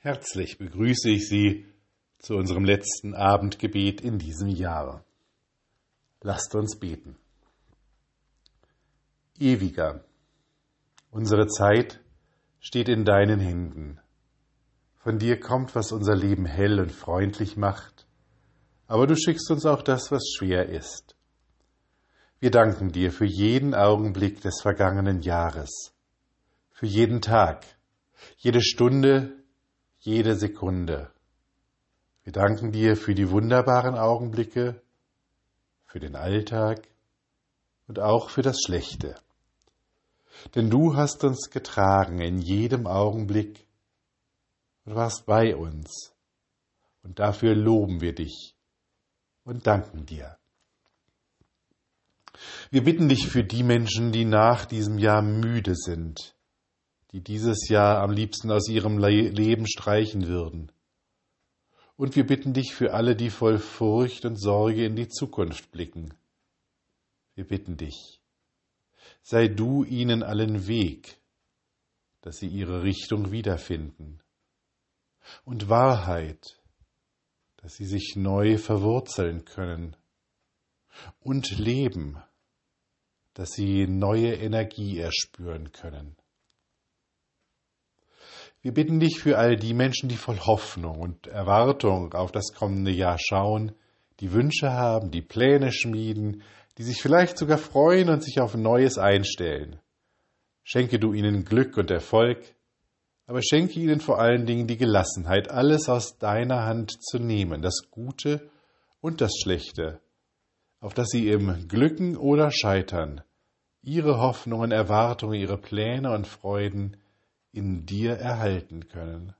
Herzlich begrüße ich Sie zu unserem letzten Abendgebet in diesem Jahr. Lasst uns beten. Ewiger, unsere Zeit steht in deinen Händen. Von dir kommt, was unser Leben hell und freundlich macht, aber du schickst uns auch das, was schwer ist. Wir danken dir für jeden Augenblick des vergangenen Jahres, für jeden Tag, jede Stunde, jede Sekunde. Wir danken dir für die wunderbaren Augenblicke, für den Alltag und auch für das Schlechte. Denn du hast uns getragen in jedem Augenblick und warst bei uns. Und dafür loben wir dich und danken dir. Wir bitten dich für die Menschen, die nach diesem Jahr müde sind, die dieses Jahr am liebsten aus ihrem Leben streichen würden. Und wir bitten dich für alle, die voll Furcht und Sorge in die Zukunft blicken. Wir bitten dich, sei du ihnen allen Weg, dass sie ihre Richtung wiederfinden. Und Wahrheit, dass sie sich neu verwurzeln können. Und Leben, dass sie neue Energie erspüren können. Wir bitten dich für all die Menschen, die voll Hoffnung und Erwartung auf das kommende Jahr schauen, die Wünsche haben, die Pläne schmieden, die sich vielleicht sogar freuen und sich auf Neues einstellen. Schenke du ihnen Glück und Erfolg, aber schenke ihnen vor allen Dingen die Gelassenheit, alles aus deiner Hand zu nehmen, das Gute und das Schlechte, auf dass sie im Glücken oder Scheitern ihre Hoffnungen, Erwartungen, ihre Pläne und Freuden in dir erhalten können.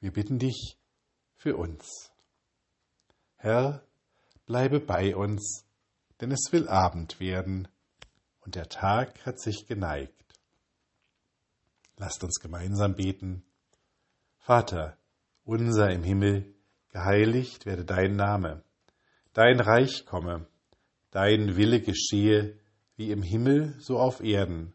Wir bitten dich für uns. Herr, bleibe bei uns, denn es will Abend werden und der Tag hat sich geneigt. Lasst uns gemeinsam beten. Vater, unser im Himmel, geheiligt werde dein Name, dein Reich komme, dein Wille geschehe, wie im Himmel so auf Erden.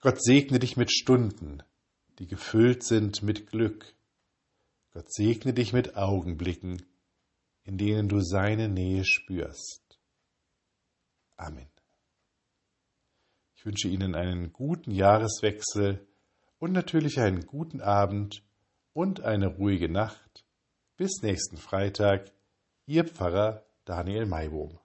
Gott segne dich mit Stunden, die gefüllt sind mit Glück. Gott segne dich mit Augenblicken, in denen du seine Nähe spürst. Amen. Ich wünsche Ihnen einen guten Jahreswechsel und natürlich einen guten Abend und eine ruhige Nacht. Bis nächsten Freitag, Ihr Pfarrer Daniel Maibohm.